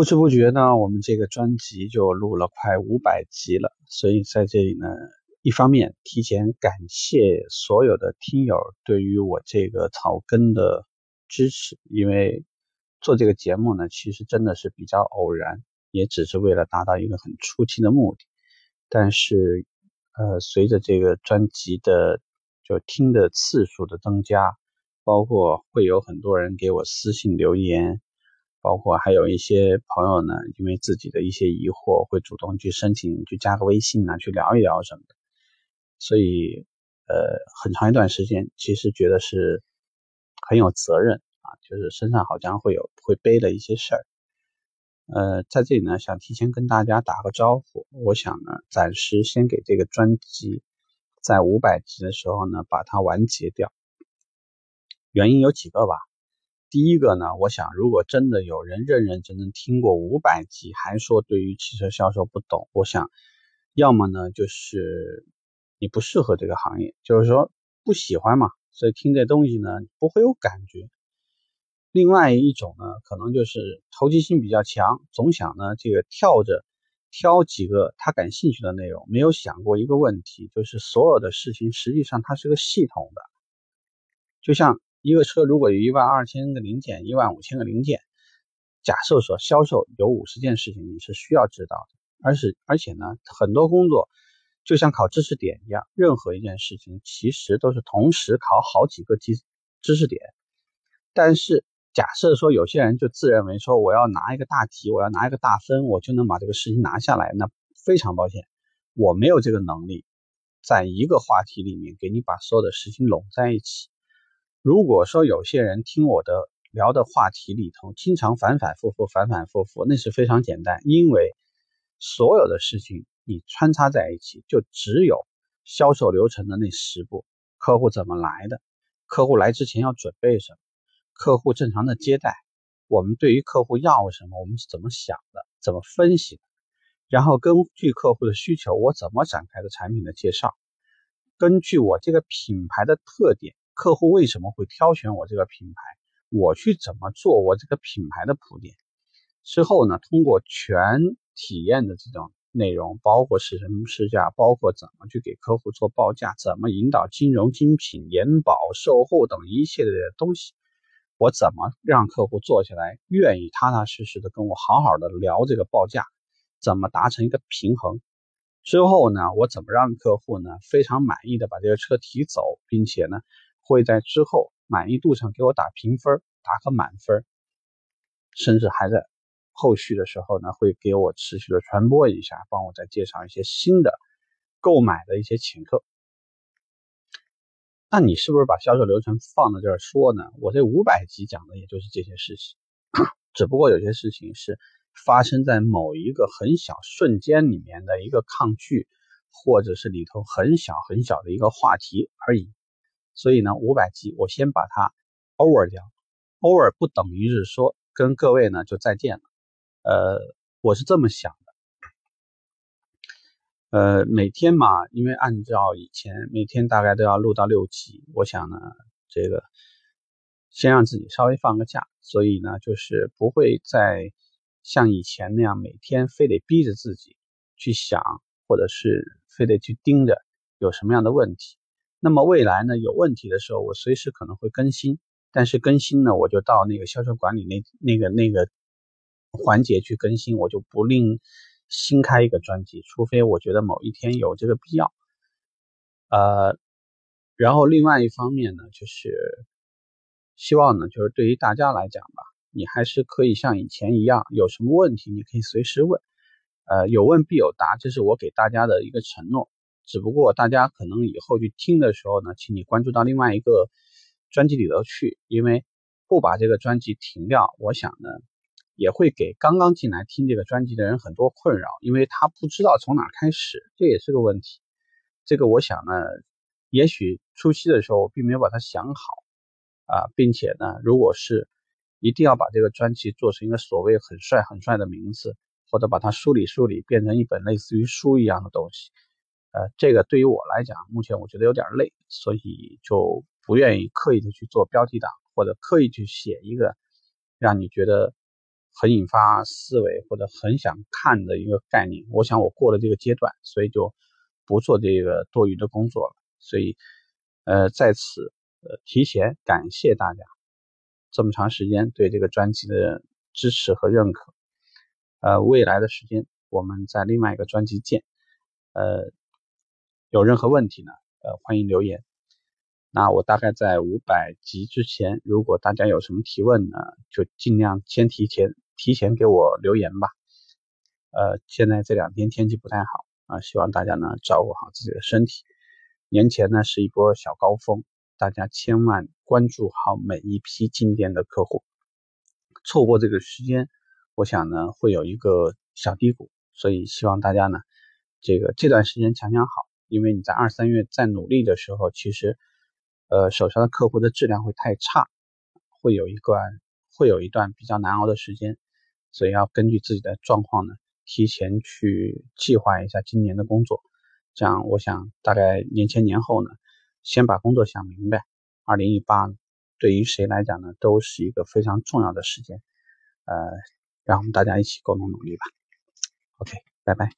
不知不觉呢，我们这个专辑就录了快五百集了。所以在这里呢，一方面提前感谢所有的听友对于我这个草根的支持，因为做这个节目呢，其实真的是比较偶然，也只是为了达到一个很初期的目的。但是，呃，随着这个专辑的就听的次数的增加，包括会有很多人给我私信留言。包括还有一些朋友呢，因为自己的一些疑惑，会主动去申请去加个微信啊，去聊一聊什么的。所以，呃，很长一段时间，其实觉得是很有责任啊，就是身上好像会有会背了一些事儿。呃，在这里呢，想提前跟大家打个招呼。我想呢，暂时先给这个专辑在五百集的时候呢，把它完结掉。原因有几个吧。第一个呢，我想如果真的有人认认真真听过五百集，还说对于汽车销售不懂，我想，要么呢就是你不适合这个行业，就是说不喜欢嘛，所以听这东西呢不会有感觉。另外一种呢，可能就是投机性比较强，总想呢这个跳着挑几个他感兴趣的内容，没有想过一个问题，就是所有的事情实际上它是个系统的，就像。一个车如果有一万二千个零件，一万五千个零件，假设说销售有五十件事情你是需要知道的，而是而且呢，很多工作就像考知识点一样，任何一件事情其实都是同时考好几个知知识点。但是假设说有些人就自认为说我要拿一个大题，我要拿一个大分，我就能把这个事情拿下来，那非常抱歉，我没有这个能力，在一个话题里面给你把所有的事情拢在一起。如果说有些人听我的聊的话题里头，经常反反复复、反反复复，那是非常简单，因为所有的事情你穿插在一起，就只有销售流程的那十步：客户怎么来的，客户来之前要准备什么，客户正常的接待，我们对于客户要什么，我们是怎么想的，怎么分析的，然后根据客户的需求，我怎么展开的产品的介绍，根据我这个品牌的特点。客户为什么会挑选我这个品牌？我去怎么做我这个品牌的铺垫？之后呢？通过全体验的这种内容，包括试乘试驾，包括怎么去给客户做报价，怎么引导金融精品、延保、售后等一系列的东西，我怎么让客户坐下来愿意踏踏实实的跟我好好的聊这个报价？怎么达成一个平衡？之后呢？我怎么让客户呢非常满意的把这个车提走，并且呢？会在之后满意度上给我打评分，打个满分，甚至还在后续的时候呢，会给我持续的传播一下，帮我再介绍一些新的购买的一些请客。那你是不是把销售流程放在这儿说呢？我这五百集讲的也就是这些事情，只不过有些事情是发生在某一个很小瞬间里面的一个抗拒，或者是里头很小很小的一个话题而已。所以呢，五百集我先把它 over 掉，over 不等于是说跟各位呢就再见了，呃，我是这么想的，呃，每天嘛，因为按照以前每天大概都要录到六集，我想呢，这个先让自己稍微放个假，所以呢，就是不会再像以前那样每天非得逼着自己去想，或者是非得去盯着有什么样的问题。那么未来呢？有问题的时候，我随时可能会更新。但是更新呢，我就到那个销售管理那那个那个环节去更新，我就不另新开一个专辑，除非我觉得某一天有这个必要。呃，然后另外一方面呢，就是希望呢，就是对于大家来讲吧，你还是可以像以前一样，有什么问题你可以随时问。呃，有问必有答，这是我给大家的一个承诺。只不过大家可能以后去听的时候呢，请你关注到另外一个专辑里头去，因为不把这个专辑停掉，我想呢也会给刚刚进来听这个专辑的人很多困扰，因为他不知道从哪开始，这也是个问题。这个我想呢，也许初期的时候我并没有把它想好啊，并且呢，如果是一定要把这个专辑做成一个所谓很帅很帅的名字，或者把它梳理梳理变成一本类似于书一样的东西。呃，这个对于我来讲，目前我觉得有点累，所以就不愿意刻意的去做标题党，或者刻意去写一个让你觉得很引发思维或者很想看的一个概念。我想我过了这个阶段，所以就不做这个多余的工作了。所以，呃，在此呃提前感谢大家这么长时间对这个专辑的支持和认可。呃，未来的时间我们在另外一个专辑见。呃，有任何问题呢？呃，欢迎留言。那我大概在五百集之前，如果大家有什么提问呢，就尽量先提前提前给我留言吧。呃，现在这两天天气不太好啊，希望大家呢照顾好自己的身体。年前呢是一波小高峰，大家千万关注好每一批进店的客户，错过这个时间，我想呢会有一个小低谷，所以希望大家呢这个这段时间强强好，因为你在二三月再努力的时候，其实。呃，手上的客户的质量会太差，会有一段会有一段比较难熬的时间，所以要根据自己的状况呢，提前去计划一下今年的工作。这样，我想大概年前年后呢，先把工作想明白。二零一八对于谁来讲呢，都是一个非常重要的时间。呃，让我们大家一起共同努力吧。OK，拜拜。